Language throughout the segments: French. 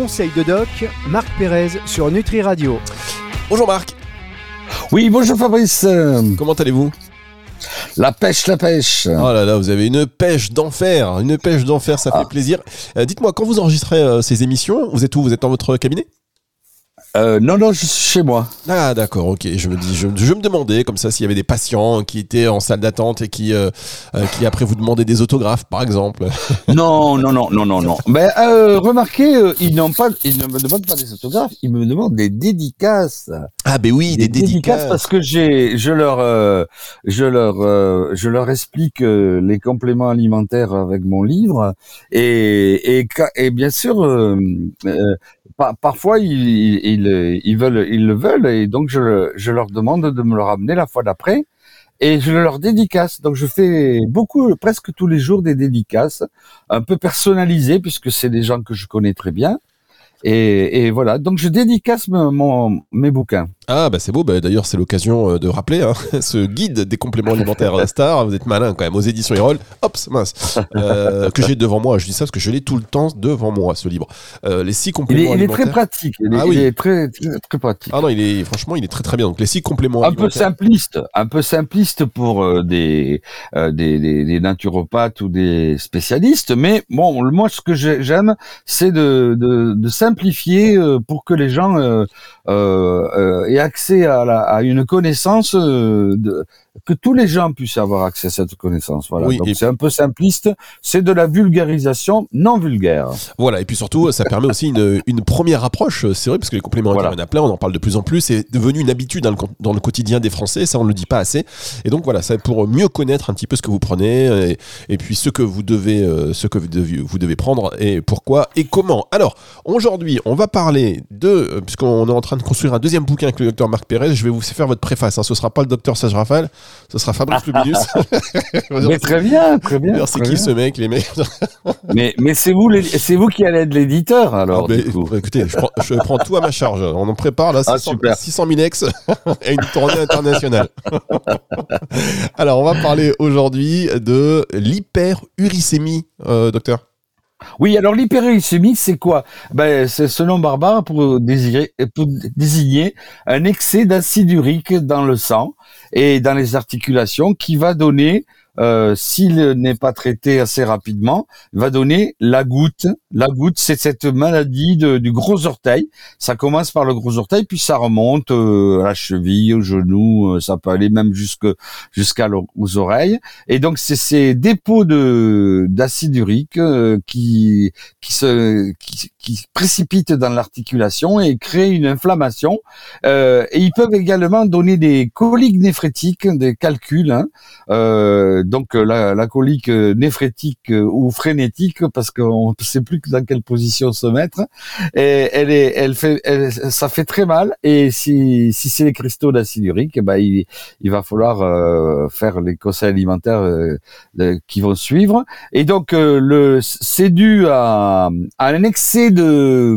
conseils de doc, Marc Pérez sur Nutri Radio. Bonjour Marc. Oui, bonjour Fabrice. Comment allez-vous? La pêche, la pêche. Oh là là, vous avez une pêche d'enfer. Une pêche d'enfer, ça fait Ah. plaisir. Euh, Dites-moi, quand vous enregistrez euh, ces émissions, vous êtes où? Vous êtes dans votre cabinet? Euh, non, non, je suis chez moi. Ah d'accord, ok. Je me dis, je, je me demandais comme ça s'il y avait des patients qui étaient en salle d'attente et qui, euh, euh, qui après vous demandaient des autographes, par exemple. Non, non, non, non, non, non. Mais euh, remarquez, euh, ils n'ont pas, ils ne me demandent pas des autographes, ils me demandent des dédicaces. Ah ben oui, des, dédicaces. parce que j'ai, je leur, euh, je leur, euh, je leur explique les compléments alimentaires avec mon livre et et, et bien sûr, euh, euh, pa- parfois ils, ils, ils, veulent, ils le veulent et donc je, je leur demande de me le ramener la fois d'après. Et je leur dédicace. Donc je fais beaucoup, presque tous les jours des dédicaces, un peu personnalisées puisque c'est des gens que je connais très bien. Et, et voilà. Donc je dédicace mon- mes bouquins. Ah bah c'est beau, bah, d'ailleurs c'est l'occasion euh, de rappeler hein, ce guide des compléments alimentaires Star, vous êtes malin quand même, aux éditions Erol, hop, mince, euh, que j'ai devant moi, je dis ça parce que je l'ai tout le temps devant moi ce livre. Euh, les six Il est, compléments il est très alimentaires... pratique. Il est, Ah oui. il est très, très, pratique. Ah non, il est franchement, il est très très bien. Donc les six compléments un peu alimentaires. simpliste, un peu simpliste pour euh, des, des, des, des naturopathes ou des spécialistes, mais bon, moi ce que j'ai- j'aime, c'est de, de, de simplifier pour que les gens euh, accès à, la, à une connaissance, euh, de, que tous les gens puissent avoir accès à cette connaissance. Voilà. Oui, Donc c'est un peu simpliste, c'est de la vulgarisation non vulgaire. Voilà, et puis surtout, ça permet aussi une, une première approche. C'est vrai, parce que les compléments Voilà. alimentaires, il y en a plein, on en parle de plus en plus. C'est devenu une habitude dans le, con- dans le quotidien des Français, ça on ne le dit pas assez. Et donc voilà, c'est pour mieux connaître un petit peu ce que vous prenez et, et puis ce que vous devez, euh, ce que vous devez, vous devez prendre et pourquoi et comment. Alors, aujourd'hui, on va parler de, euh, puisqu'on est en train de construire un deuxième bouquin avec le docteur Marc Pérez, je vais vous faire votre préface. Hein. Ce sera pas le docteur Sage Rafale, ce sera Fabrice Luminus. Mais très bien, très bien. Alors, c'est qui bien. ce mec, les mecs Mais, mais c'est vous, les- c'est vous qui allez être l'éditeur alors. Ah, du ben, coup. écoutez, je prends, je prends tout à ma charge. On en prépare là Ah, 600, super. 600 000 ex et une tournée internationale. Alors, on va parler aujourd'hui de l'hyperuricémie, euh, docteur. Oui, alors l'hyperuricémie, c'est quoi? Ben, C'est ce nom barbare pour désigner un excès d'acide urique dans le sang et dans les articulations qui va donner, euh, s'il n'est pas traité assez rapidement, va donner la goutte. La goutte, c'est cette maladie du gros orteil. Ça commence par le gros orteil, puis ça remonte euh, à la cheville, au genou, euh, ça peut aller même jusque jusqu'à aux oreilles. Et donc c'est ces dépôts de d'acide urique qui qui se qui, qui précipitent dans l'articulation et créent une inflammation. Et ils peuvent également donner des coliques néphrétiques, des calculs. hein. Donc euh, la, colique euh, néphrétique euh, ou frénétique parce qu'on ne sait plus dans quelle position se mettre. Et elle est, elle fait, ça fait très mal. Et si si c'est les cristaux d'acide urique, eh ben il va falloir faire les conseils alimentaires qui vont suivre. Et donc le c'est dû à, un excès de,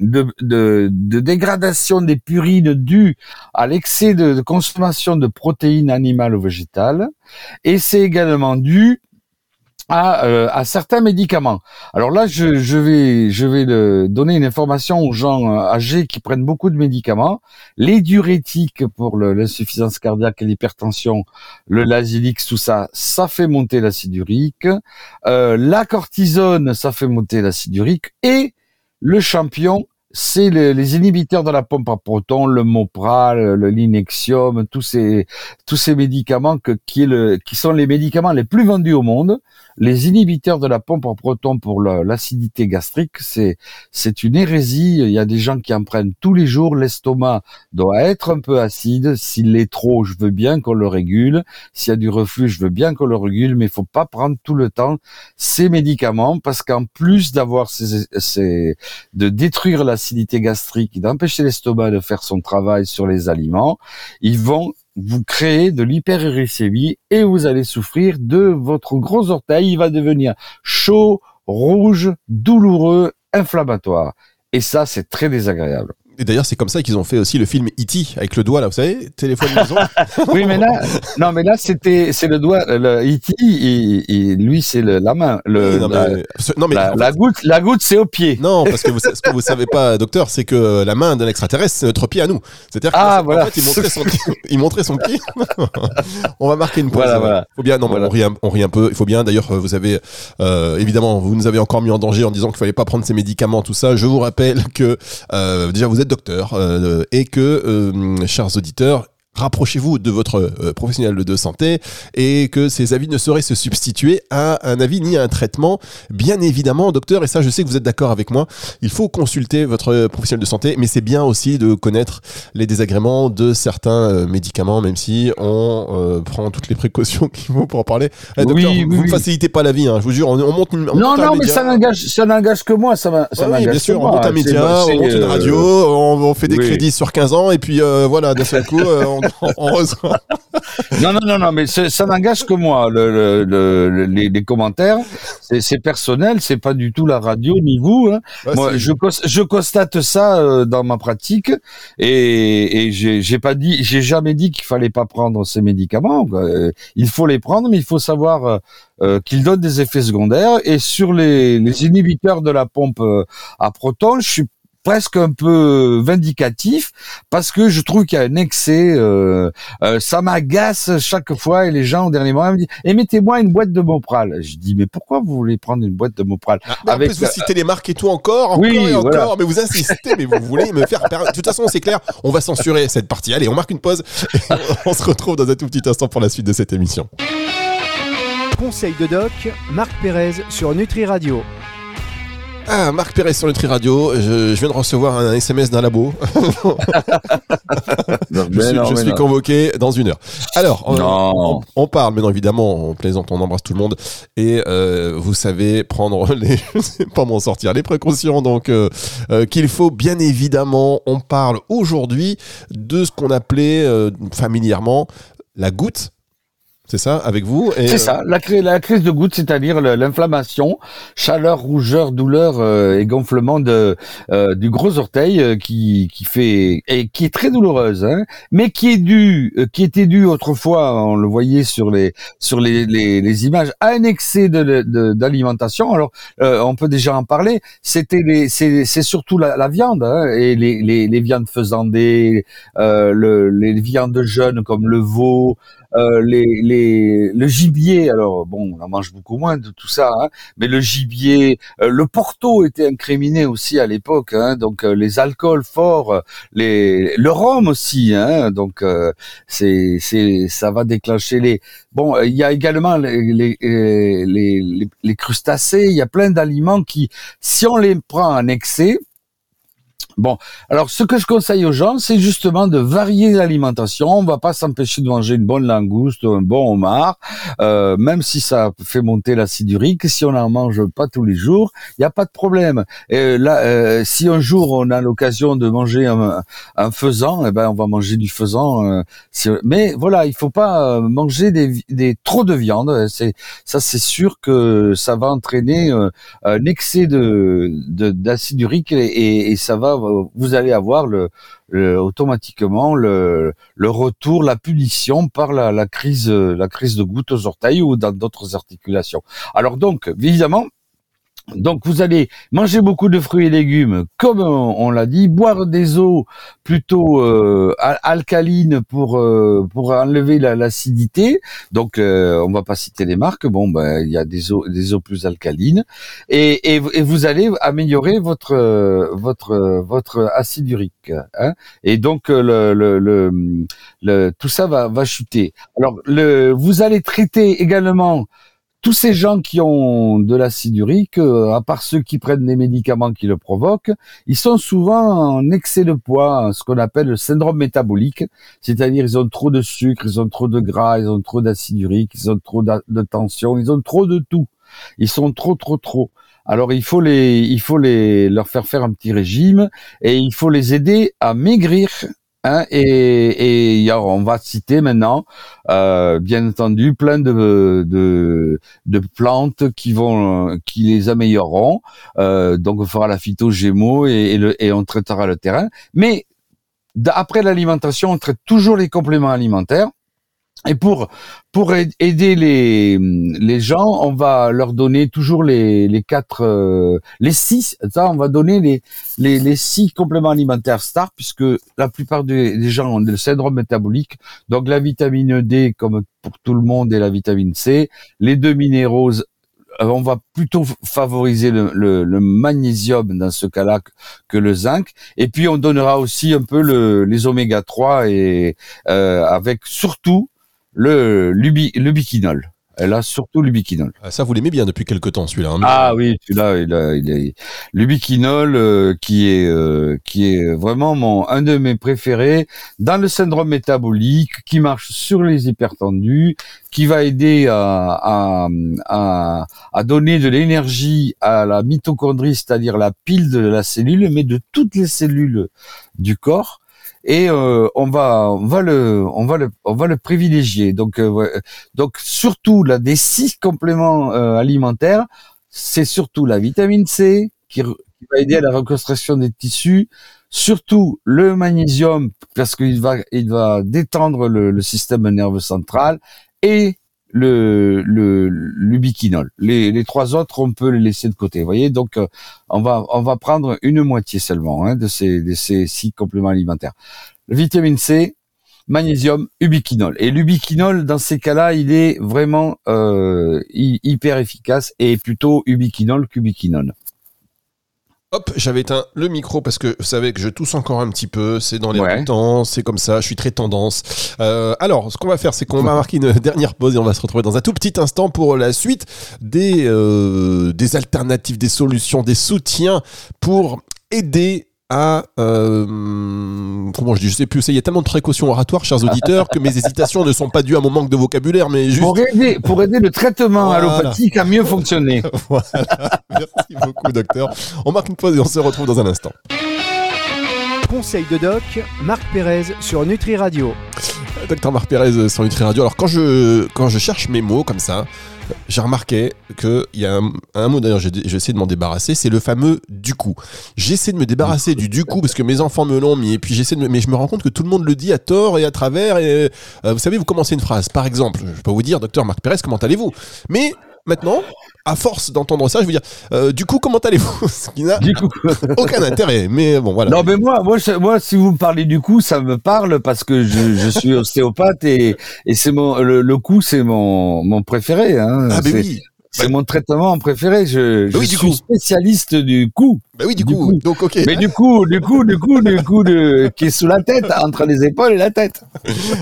de, de, dégradation des purines dû à l'excès de consommation de protéines animales ou végétales. Et c'est également dû à, euh, à certains médicaments. Alors là, je, vais, donner une information aux gens euh, âgés qui prennent beaucoup de médicaments. Les diurétiques pour l'insuffisance cardiaque et l'hypertension, le Lasix, tout ça, ça fait monter l'acide urique. Euh, la cortisone, ça fait monter l'acide urique. Et le champion, c'est le- les inhibiteurs de la pompe à protons, le Mopral, le Linexium, tous ces tous ces médicaments que, qui sont les médicaments les plus vendus au monde. Les inhibiteurs de la pompe à protons pour la- l'acidité gastrique, c'est c'est une hérésie. Il y a des gens qui en prennent tous les jours. L'estomac doit être un peu acide. S'il l'est trop, je veux bien qu'on le régule. S'il y a du reflux, je veux bien qu'on le régule, mais il faut pas prendre tout le temps ces médicaments parce qu'en plus d'avoir ces, ces de détruire l'acidité gastrique, d'empêcher l'estomac de faire son travail sur les aliments, ils vont vous créer de l'hyperuricémie et vous allez souffrir de votre gros orteil. Il va devenir chaud, rouge, douloureux, inflammatoire. Et ça, c'est très désagréable. Et d'ailleurs, c'est comme ça qu'ils ont fait aussi le film E.T. avec le doigt, là, vous savez, téléphone maison. oui, mais là, non, mais là, c'était, c'est le doigt, le E.T., et, lui, c'est la main. Le, non, mais, non, mais la, goutte, la goutte, c'est au pied. Non, parce que vous, ce que vous savez pas, docteur, c'est que la main d'un extraterrestre, c'est notre pied à nous. C'est-à-dire ah, voilà. fait, il montrait son, il montrait son pied. on va marquer une pause. Voilà, voilà. Faut bien, non, on, rit un, on rit un peu. Il faut bien, d'ailleurs, vous avez, euh, évidemment, vous nous avez encore mis en danger en disant qu'il fallait pas prendre ces médicaments, tout ça. Je vous rappelle que, euh, déjà, vous êtes docteur euh, et que, euh, chers auditeurs, rapprochez-vous de votre euh, professionnel de santé et que ces avis ne sauraient se substituer à un avis ni à un traitement. Bien évidemment, docteur, et ça je sais que vous êtes d'accord avec moi, il faut consulter votre professionnel de santé, mais c'est bien aussi de connaître les désagréments de certains euh, médicaments, même si on euh, prend toutes les précautions qu'il faut pour en parler. Eh, docteur, vous ne facilitez pas la vie, hein, je vous jure, on, monte une... non, non, mais ça n'engage, ça n'engage que moi, ça, ça oui, bien sûr, on monte un média, on monte une radio, on, fait des crédits sur 15 ans, et puis voilà, d'un seul coup, on non, non, non, non, mais ça n'engage que moi. Le, le, les, les, commentaires, c'est personnel, c'est pas du tout la radio ni vous. Hein. moi, je, je constate ça euh, dans ma pratique et, et j'ai pas dit, j'ai jamais dit qu'il fallait pas prendre ces médicaments. Euh, il faut les prendre, mais il faut savoir euh, qu'ils donnent des effets secondaires. Et sur les, les inhibiteurs de la pompe à protons, je suis presque un peu vindicatif parce que je trouve qu'il y a un excès. Euh, euh, ça m'agace chaque fois et les gens au dernier moment me disent "Et mettez-moi une boîte de Mopral." Je dis "Mais pourquoi vous voulez prendre une boîte de Mopral ah, Avec En plus, vous citez les marques et tout encore, encore oui, et encore, mais vous insistez, mais vous voulez me faire perdre. De toute façon, c'est clair, on va censurer cette partie. Allez, on marque une pause. Et on se retrouve dans un tout petit instant pour la suite de cette émission. Conseil de doc, Marc Pérez sur Nutri Radio. Ah, Marc Pérez sur Nutri Radio. Je, viens de recevoir un SMS d'un labo. je suis, convoqué dans une heure. Alors, on, parle, mais non, évidemment, on plaisante, on embrasse tout le monde. Et euh, vous savez prendre les, je sais pas m'en sortir, les précautions. Donc, euh, euh, qu'il faut bien évidemment, on parle aujourd'hui de ce qu'on appelait familièrement la goutte c'est ça, avec vous C'est ça, la, la, crise de goutte, c'est-à-dire l'inflammation, chaleur, rougeur, douleur euh, et gonflement de, euh, du gros orteil euh, qui, qui fait et qui est très douloureuse, hein, mais qui est due, qui était due autrefois, on le voyait sur les sur les, les, les images, à un excès d'alimentation. De, Alors, on peut déjà en parler. C'était les, c'est, surtout la, la viande hein, et les, les, les viandes faisandées, le, les viandes jeunes comme le veau. Euh, les, les, le gibier, alors bon, on en mange beaucoup moins de tout ça, hein, mais le gibier, euh, le porto était incriminé aussi à l'époque, hein, donc euh, les alcools forts, les, le rhum aussi, hein, donc c'est, c'est, ça va déclencher les. Bon, il y a également les, les, les, les crustacés, il y a plein d'aliments qui, si on les prend en excès, Bon, alors ce que je conseille aux gens, c'est justement de varier l'alimentation. On va pas s'empêcher de manger une bonne langouste, un bon homard, euh, même si ça fait monter l'acide urique. Si on n'en mange pas tous les jours, il n'y a pas de problème. Là, euh, si un jour on a l'occasion de manger un, un, faisan, eh ben on va manger du faisan. Euh, mais voilà, il faut pas manger des, des trop de viande. C'est ça, c'est sûr que ça va entraîner un excès de d'acide urique et, et ça va vous allez avoir le, automatiquement le, le, retour, la punition par la, la, crise, la crise de goutte aux orteils ou dans d'autres articulations. Alors donc, évidemment, donc vous allez manger beaucoup de fruits et légumes, comme on, l'a dit, boire des eaux plutôt euh, alcalines pour euh, pour enlever l'acidité. Donc euh, on va pas citer les marques. Bon, ben il y a des eaux des eaux plus alcalines et, et, vous allez améliorer votre votre votre acide urique. Hein et donc le, le, le, tout ça va va chuter. Alors le vous allez traiter également tous ces gens qui ont de l'acide urique, euh, à part ceux qui prennent des médicaments qui le provoquent, ils sont souvent en excès de poids, ce qu'on appelle le syndrome métabolique, c'est-à-dire ils ont trop de sucre, ils ont trop de gras, ils ont trop d'acide urique, ils ont trop de tension, ils ont trop de tout. Ils sont trop, trop, trop. Alors il faut les, il faut les leur faire faire un petit régime et il faut les aider à maigrir Hein, et, et on va citer maintenant, euh, bien entendu, plein de, de, de, plantes qui vont, qui les amélioreront. Euh, donc on fera la phyto Gémeaux et, le, et on traitera le terrain. Mais après l'alimentation, on traite toujours les compléments alimentaires. Et pour pour aider les les gens, on va leur donner toujours les les quatre euh, les six. Ça, on va donner les les les six compléments alimentaires stars puisque la plupart des, gens ont le syndrome métabolique. Donc la vitamine D comme pour tout le monde et la vitamine C, les deux minéraux euh, on va plutôt favoriser le, le, magnésium dans ce cas-là que, le zinc. Et puis on donnera aussi un peu le, les oméga 3 et euh, avec surtout le, l'ubiquinol. Elle a surtout l'ubiquinol. Ah, ça, vous l'aimez bien depuis quelque temps, celui-là. Hein, ah oui, celui-là, il a, il a l'ubiquinol euh, qui est euh, qui est vraiment mon un de mes préférés dans le syndrome métabolique, qui marche sur les hypertendus, qui va aider à à, à, à donner de l'énergie à la mitochondrie, c'est-à-dire la pile de la cellule, mais de toutes les cellules du corps et euh, on va on va le on va le on va le privilégier. Donc euh, donc surtout là des six compléments euh, alimentaires, c'est surtout la vitamine C qui, qui, va aider à la reconstruction des tissus, surtout le magnésium parce qu'il va il va détendre le, le système nerveux central et le le l'ubiquinol. Les, les trois autres, on peut les laisser de côté. Voyez, donc euh, on va on va prendre une moitié seulement hein, de ces de ces six compléments alimentaires. vitamine C, magnésium, ubiquinol. Et l'ubiquinol, dans ces cas-là, il est vraiment euh, hyper efficace et plutôt ubiquinol qu'ubiquinol. Hop, j'avais éteint le micro parce que vous savez que je tousse encore un petit peu, c'est dans les temps, c'est comme ça, je suis très tendance. Euh, alors, ce qu'on va faire, c'est qu'on va marquer une dernière pause et on va se retrouver dans un tout petit instant pour la suite des, euh, des alternatives, des solutions, des soutiens pour aider à euh, comment je dis je sais plus il y a tellement de précautions oratoires chers auditeurs que mes hésitations ne sont pas dues à mon manque de vocabulaire mais juste pour aider pour aider le traitement allopathique à mieux fonctionner. Voilà. Merci beaucoup docteur. On marque une pause et on se retrouve dans un instant. Conseil de doc Marc Pérez sur Nutri Radio. Docteur Marc Pérez sur Nutri Radio. Alors quand je quand je cherche mes mots comme ça j'ai remarqué qu'il y a un, mot d'ailleurs, j'ai essayé de m'en débarrasser, c'est le fameux du coup. J'essaie de me débarrasser du du coup parce que mes enfants me l'ont mis et puis j'essaie de, mais je me rends compte que tout le monde le dit à tort et à travers. Et euh, vous savez, vous commencez une phrase, par exemple, je peux vous dire, docteur Marc Pérez, comment allez-vous? Mais maintenant, à force d'entendre ça, je veux dire, euh, du coup, comment allez-vous Ce qui n'a aucun intérêt. Mais bon, voilà. Non, mais moi, moi, moi, si vous me parlez du coup, ça me parle parce que je, je suis ostéopathe et, et c'est mon le, le coup, c'est mon mon préféré. Hein. Ah, ben oui. C'est mon traitement préféré. Je, je suis spécialiste du coup. Bah oui, du, coup. Donc, ok. Mais du coup, du coup, du coup, du coup, de, qui est sous la tête, entre les épaules et la tête.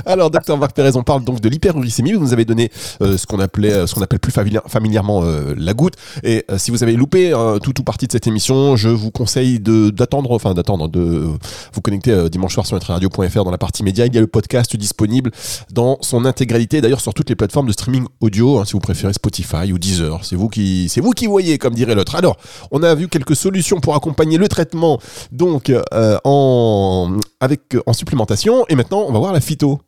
Alors, docteur Marc Pérez, on parle donc de l'hyperglycémie. Vous nous avez donné euh, ce qu'on appelait, euh, ce qu'on appelle plus familièrement euh, la goutte. Et si vous avez loupé tout ou partie de cette émission, je vous conseille de d'attendre, enfin d'attendre, de vous connecter dimanche soir sur radio.fr dans la partie média. Il y a le podcast disponible dans son intégralité. D'ailleurs, sur toutes les plateformes de streaming audio, hein, si vous préférez Spotify ou Deezer c'est vous qui, c'est vous qui voyez, comme dirait l'autre. Alors, on a vu quelques solutions pour accompagner le traitement, donc euh, en avec en supplémentation. Et maintenant, on va voir la phyto.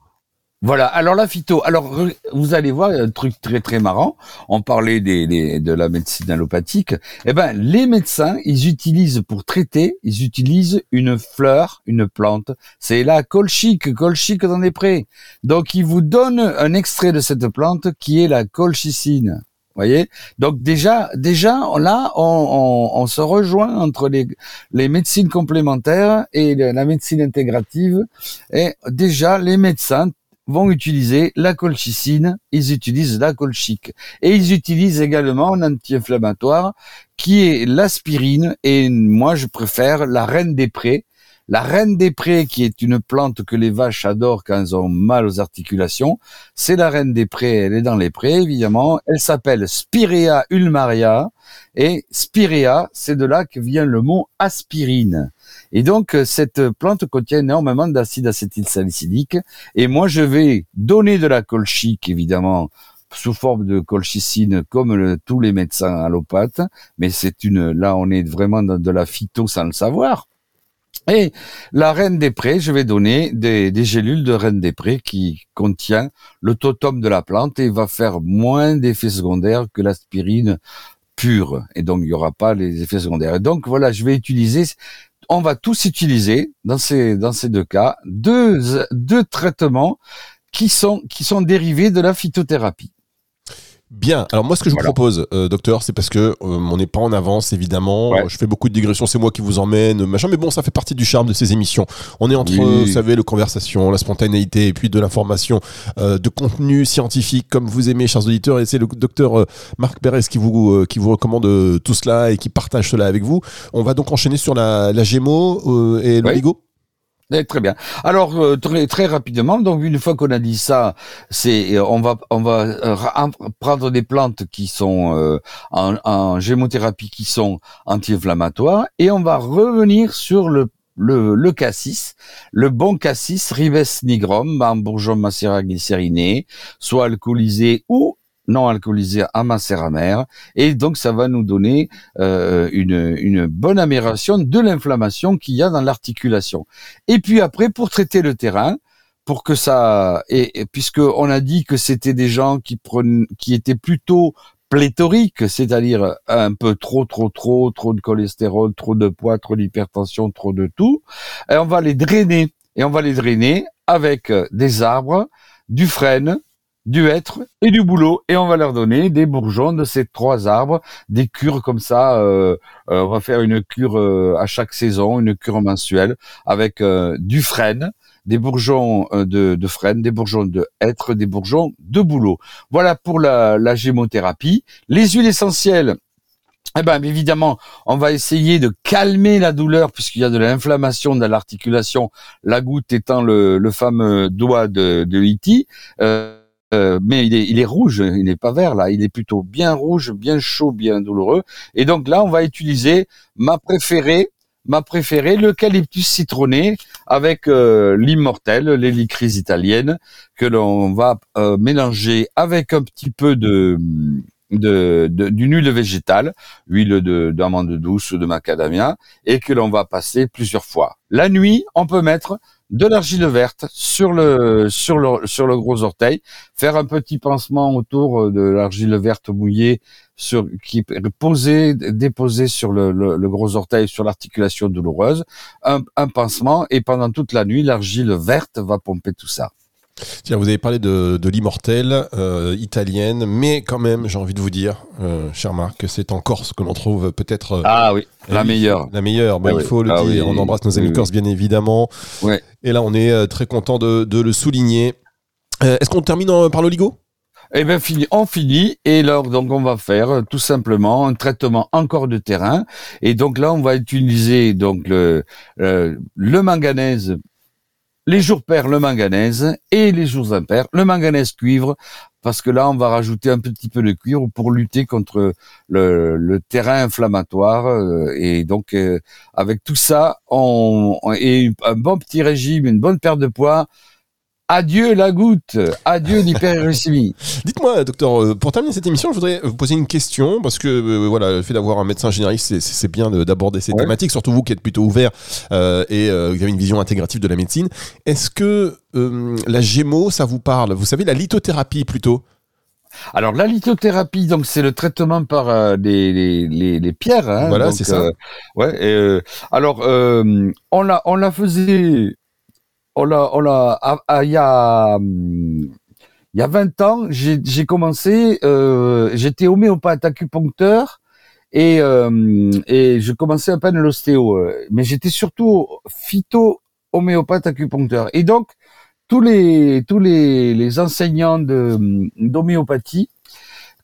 Voilà. Alors la phyto. Alors vous allez voir un truc très très marrant. On parlait des, de la médecine allopathique. Eh ben les médecins, ils utilisent pour traiter, ils utilisent une fleur, une plante. C'est la colchique, colchique dans les prés. Donc ils vous donnent un extrait de cette plante qui est la colchicine voyez? Donc déjà déjà là on, se rejoint entre les, les médecines complémentaires et la médecine intégrative. Et déjà les médecins vont utiliser la colchicine, ils utilisent la colchique. Et ils utilisent également un anti-inflammatoire qui est l'aspirine. Et moi je préfère la reine des prés la reine des prés, qui est une plante que les vaches adorent quand elles ont mal aux articulations, c'est la reine des prés. Elle est dans les prés, évidemment. Elle s'appelle Spirea ulmaria. Et Spirea, c'est de là que vient le mot aspirine. Et donc, cette plante contient énormément d'acide acétylsalicylique. Et moi, je vais donner de la colchique, évidemment, sous forme de colchicine, comme tous les médecins allopathes. Mais c'est une, là, on est vraiment dans de la phyto sans le savoir. Et la reine des prés, je vais donner des, des gélules de reine des prés qui contient le totum de la plante et va faire moins d'effets secondaires que l'aspirine pure. Et donc, il n'y aura pas les effets secondaires. Et donc, voilà, je vais utiliser, on va tous utiliser dans ces, dans ces deux cas, deux, deux traitements qui sont, qui sont dérivés de la phytothérapie. Bien. Alors moi, ce que je vous propose, euh, docteur, c'est parce que euh, on n'est pas en avance, évidemment. Je fais beaucoup de digressions, c'est moi qui vous emmène, machin. Mais bon, ça fait partie du charme de ces émissions. On est entre, vous savez, le conversation, la spontanéité, et puis de l'information, euh, de contenu scientifique, comme vous aimez, chers auditeurs. Et c'est le docteur Marc Pérez qui vous qui vous recommande tout cela et qui partage cela avec vous. On va donc enchaîner sur la, la Gémeaux et l'oligo. Eh, très bien. Alors euh, très très rapidement, donc une fois qu'on a dit ça, c'est euh, on va on va euh, prendre des plantes qui sont en, en, gémothérapie qui sont anti-inflammatoires et on va revenir sur le le, le cassis, le bon cassis Ribes nigrum, en bourgeon macérat glycériné, soit alcoolisé ou non alcoolisé à macéramère et donc ça va nous donner euh, une, une bonne amélioration de l'inflammation qu'il y a dans l'articulation. Et puis après, pour traiter le terrain, pour que ça et, on a dit que c'était des gens qui qui étaient plutôt pléthoriques, c'est-à-dire un peu trop, trop, trop, trop de cholestérol, trop de poids, trop d'hypertension, trop de tout, et on va les drainer et on va les drainer avec des arbres, du frêne, du hêtre et du boulot et on va leur donner des bourgeons de ces trois arbres, des cures comme ça. Euh, euh, on va faire une cure euh, à chaque saison, une cure mensuelle avec du frêne, des bourgeons de, de frêne, des bourgeons de hêtre, des bourgeons de boulot. Voilà pour la, la gémothérapie. Les huiles essentielles. Eh ben, évidemment, on va essayer de calmer la douleur puisqu'il y a de l'inflammation dans l'articulation, la goutte étant le, fameux doigt de, de. Euh, mais il est, rouge, il n'est pas vert là, il est plutôt bien rouge, bien chaud, bien douloureux. Et donc là, on va utiliser ma préférée, ma préférée, l'eucalyptus citronné avec euh, l'immortel, l'hélicrise italienne, que l'on va euh, mélanger avec un petit peu de de, d'une huile végétale, huile de d'amande douce ou de macadamia, et que l'on va passer plusieurs fois. La nuit, on peut mettre de l'argile verte sur le sur le sur le gros orteil, faire un petit pansement autour de l'argile verte mouillée sur qui est posé déposé sur le, le, gros orteil sur l'articulation douloureuse, un, un pansement et pendant toute la nuit l'argile verte va pomper tout ça. Tiens, vous avez parlé de, de l'immortelle euh, italienne, mais quand même, j'ai envie de vous dire, euh, cher Marc, que c'est en Corse que l'on trouve peut-être. Euh, ah oui, la meilleure. La meilleure, bah, ah il faut le ah dire. on embrasse nos amis corses, bien évidemment. Ouais. Et là, on est très content de, de, le souligner. Est-ce qu'on termine par l'oligo? Eh bien, fini, on finit et là, donc, on va faire tout simplement un traitement encore de terrain. Et donc là, on va utiliser donc le, le manganèse les jours pairs le manganèse et les jours impairs le manganèse cuivre parce que là on va rajouter un petit peu de cuivre pour lutter contre le, terrain inflammatoire euh, et donc euh, avec tout ça on, et un bon petit régime une bonne perte de poids Adieu la goutte, adieu l'hyperglycémie. Dites-moi, docteur, euh, pour terminer cette émission, je voudrais vous poser une question parce que euh, voilà, le fait d'avoir un médecin généraliste, c'est bien d'aborder ces thématiques, surtout vous qui êtes plutôt ouvert euh, et vous avez une vision intégrative de la médecine. Est-ce que la gémeaux, ça vous parle? Vous savez, la lithothérapie plutôt? Alors la lithothérapie, donc c'est le traitement par les, les, pierres. Hein, voilà, c'est ça. ouais. alors on la on la faisait ah, ah, il y a, il y a 20 ans, j'ai commencé, euh, j'étais homéopathe acupuncteur et, euh, et je commençais à peine l'ostéo, euh, mais j'étais surtout phyto homéopathe acupuncteur. Et donc tous les tous les, les enseignants d'homéopathie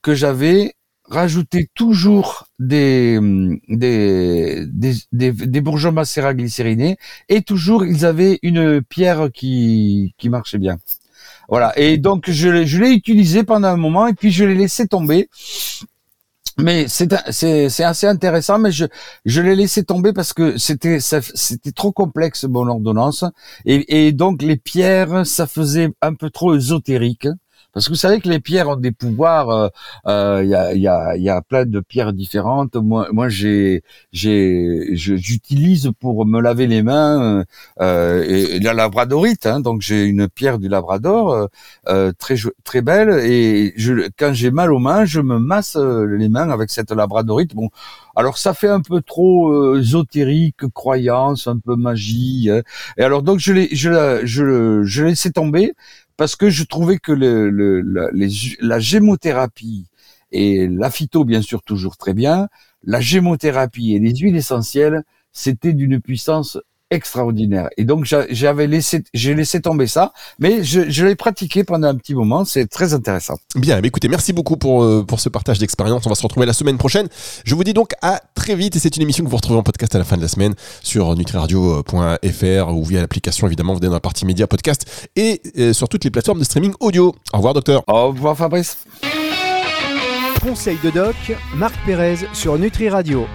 que j'avais rajouter toujours des, des, des, des, bourgeons macérats glycérinés et toujours ils avaient une pierre qui, qui marchait bien. Voilà. Et donc je l'ai, je l'ai utilisé pendant un moment et puis je l'ai laissé tomber. Mais c'est, c'est, c'est assez intéressant, mais je, je l'ai laissé tomber parce que c'était, c'était trop complexe, mon ordonnance. Et, et donc les pierres, ça faisait un peu trop ésotérique Parce que vous savez que les pierres ont des pouvoirs. Il y, a, y, a, y a plein de pierres différentes. Moi, moi j'ai, j'ai, j'utilise pour me laver les mains euh, et, la labradorite. Hein, donc j'ai une pierre du Labrador très très belle et je, quand j'ai mal aux mains, je me masse les mains avec cette labradorite. Bon, alors ça fait un peu trop ésotérique, croyance, un peu magie. Hein. Et alors donc je l'ai, je, je, je laissé tomber parce que je trouvais que la, la gémothérapie et la phyto, bien sûr, toujours très bien, la gémothérapie et les huiles essentielles, c'était d'une puissance extraordinaire. Et donc j'avais laissé, j'ai laissé tomber ça, mais je, je l'ai pratiqué pendant un petit moment. C'est très intéressant. Bien, mais écoutez, merci beaucoup pour euh, pour ce partage d'expérience. On va se retrouver la semaine prochaine. Je vous dis donc à très vite. Et c'est une émission que vous retrouvez en podcast à la fin de la semaine sur nutriradio.fr ou via l'application évidemment. Vous êtes dans la partie média podcast et euh, sur toutes les plateformes de streaming audio. Au revoir, docteur. Au revoir, Fabrice. Conseil de doc, Marc Pérez sur Nutri Radio.